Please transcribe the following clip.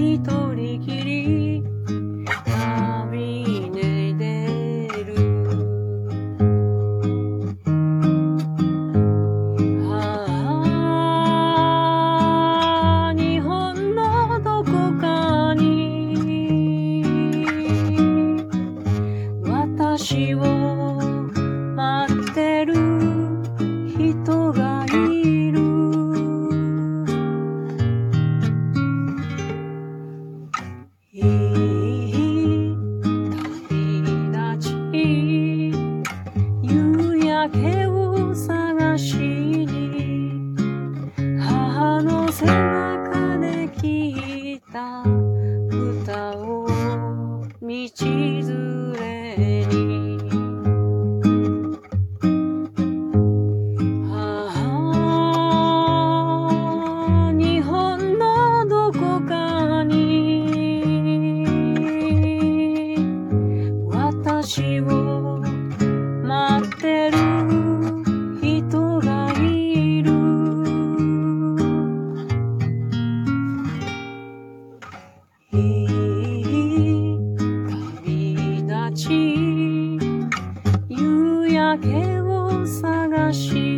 一人きり。旅に出る。ああ日本のどこかに。私をけを探しに母の背中で聞いた歌を道連れに。ああ日本のどこかに私を夕焼けを探し